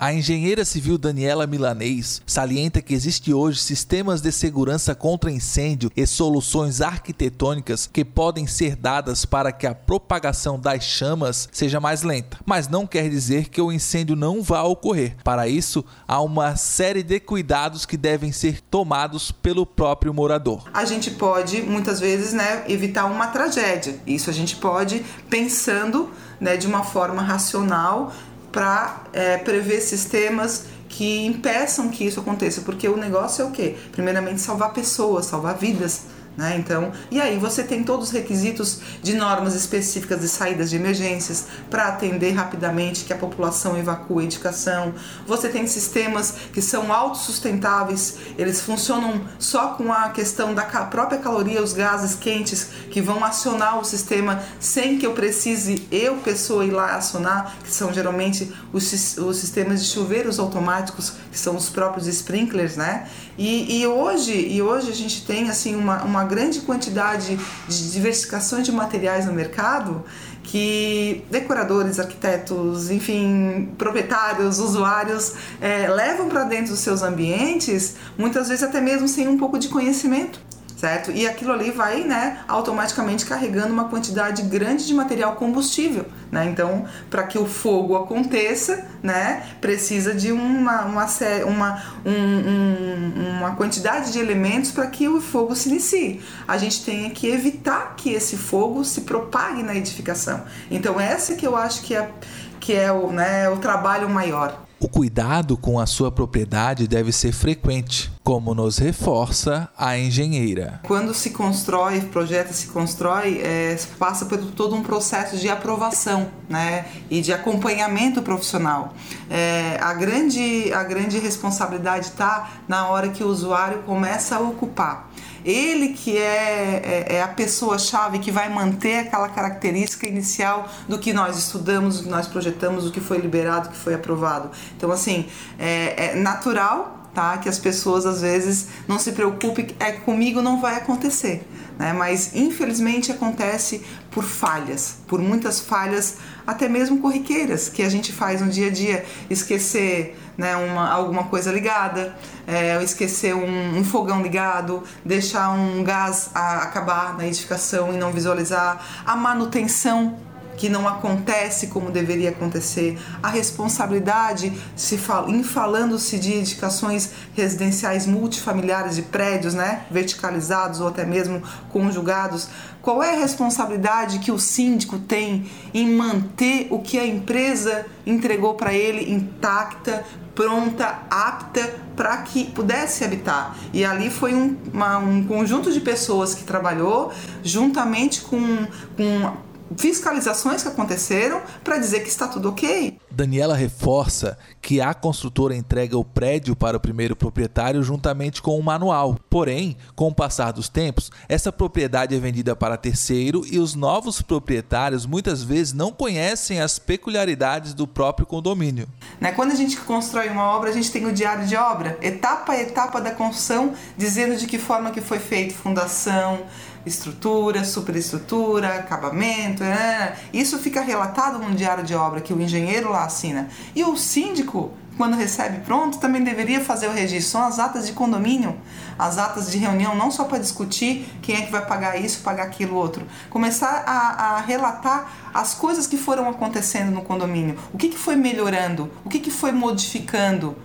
A engenheira civil Daniela Milanês salienta que existe hoje sistemas de segurança contra incêndio e soluções arquitetônicas que podem ser dadas para que a propagação das chamas seja mais lenta, mas não quer dizer que o incêndio não vá ocorrer. Para isso, há uma série de cuidados que devem ser tomados pelo próprio morador. A gente pode muitas vezes, né, evitar uma tragédia. Isso a gente pode pensando, né, de uma forma racional para é, prever sistemas que impeçam que isso aconteça, porque o negócio é o quê? Primeiramente salvar pessoas, salvar vidas. Né? Então, e aí você tem todos os requisitos de normas específicas de saídas de emergências para atender rapidamente que a população evacue a edificação. Você tem sistemas que são autossustentáveis, eles funcionam só com a questão da própria caloria, os gases quentes que vão acionar o sistema sem que eu precise eu pessoa ir lá acionar, que são geralmente os, os sistemas de chuveiros automáticos, que são os próprios sprinklers, né? E, e hoje, e hoje a gente tem assim uma, uma grande quantidade de diversificações de materiais no mercado que decoradores, arquitetos, enfim, proprietários, usuários é, levam para dentro dos seus ambientes, muitas vezes até mesmo sem um pouco de conhecimento certo? E aquilo ali vai, né, automaticamente carregando uma quantidade grande de material combustível, né? Então, para que o fogo aconteça, né, precisa de uma, uma, uma, um, um, uma quantidade de elementos para que o fogo se inicie. A gente tem que evitar que esse fogo se propague na edificação. Então, essa que eu acho que é, que é o, né, o trabalho maior. O cuidado com a sua propriedade deve ser frequente, como nos reforça a engenheira. Quando se constrói, projeta se constrói, é, passa por todo um processo de aprovação né, e de acompanhamento profissional. É, a, grande, a grande responsabilidade está na hora que o usuário começa a ocupar. Ele que é, é, é a pessoa-chave que vai manter aquela característica inicial do que nós estudamos, do que nós projetamos, do que foi liberado, do que foi aprovado. Então, assim, é, é natural tá? Que as pessoas às vezes não se preocupem, é comigo não vai acontecer, né? Mas infelizmente acontece por falhas, por muitas falhas, até mesmo corriqueiras que a gente faz no dia a dia, esquecer, né, uma, alguma coisa ligada, é, esquecer um, um, fogão ligado, deixar um gás acabar na edificação e não visualizar, a manutenção que não acontece como deveria acontecer, a responsabilidade se em falando-se de edificações residenciais multifamiliares de prédios, né, verticalizados ou até mesmo conjugados, qual é a responsabilidade que o síndico tem em manter o que a empresa entregou para ele intacta, pronta, apta para que pudesse habitar. E ali foi um, uma, um conjunto de pessoas que trabalhou juntamente com, com fiscalizações que aconteceram para dizer que está tudo ok. Daniela reforça que a construtora entrega o prédio para o primeiro proprietário juntamente com o manual. Porém, com o passar dos tempos, essa propriedade é vendida para terceiro e os novos proprietários muitas vezes não conhecem as peculiaridades do próprio condomínio. Né? Quando a gente constrói uma obra, a gente tem o diário de obra, etapa a etapa da construção, dizendo de que forma que foi feito fundação, estrutura, superestrutura, acabamento, né? isso fica relatado no diário de obra que o engenheiro lá assina. E o síndico, quando recebe pronto, também deveria fazer o registro. São as atas de condomínio, as atas de reunião, não só para discutir quem é que vai pagar isso, pagar aquilo outro. Começar a, a relatar as coisas que foram acontecendo no condomínio, o que, que foi melhorando, o que, que foi modificando.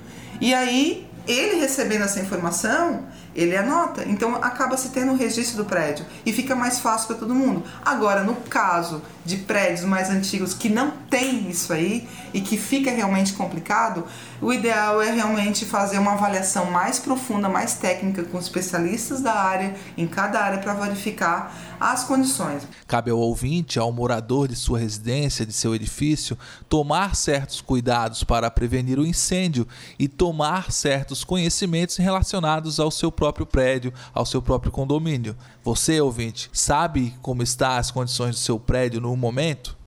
E aí, ele recebendo essa informação, ele anota. Então acaba se tendo o registro do prédio e fica mais fácil para todo mundo. Agora, no caso de prédios mais antigos que não tem isso aí e que fica realmente complicado, o ideal é realmente fazer uma avaliação mais profunda, mais técnica com especialistas da área, em cada área, para verificar as condições. Cabe ao ouvinte, ao morador de sua residência, de seu edifício, tomar certos cuidados para prevenir o incêndio e tomar certos conhecimentos relacionados ao seu próprio prédio, ao seu próprio condomínio. Você, ouvinte, sabe como estão as condições do seu prédio no momento?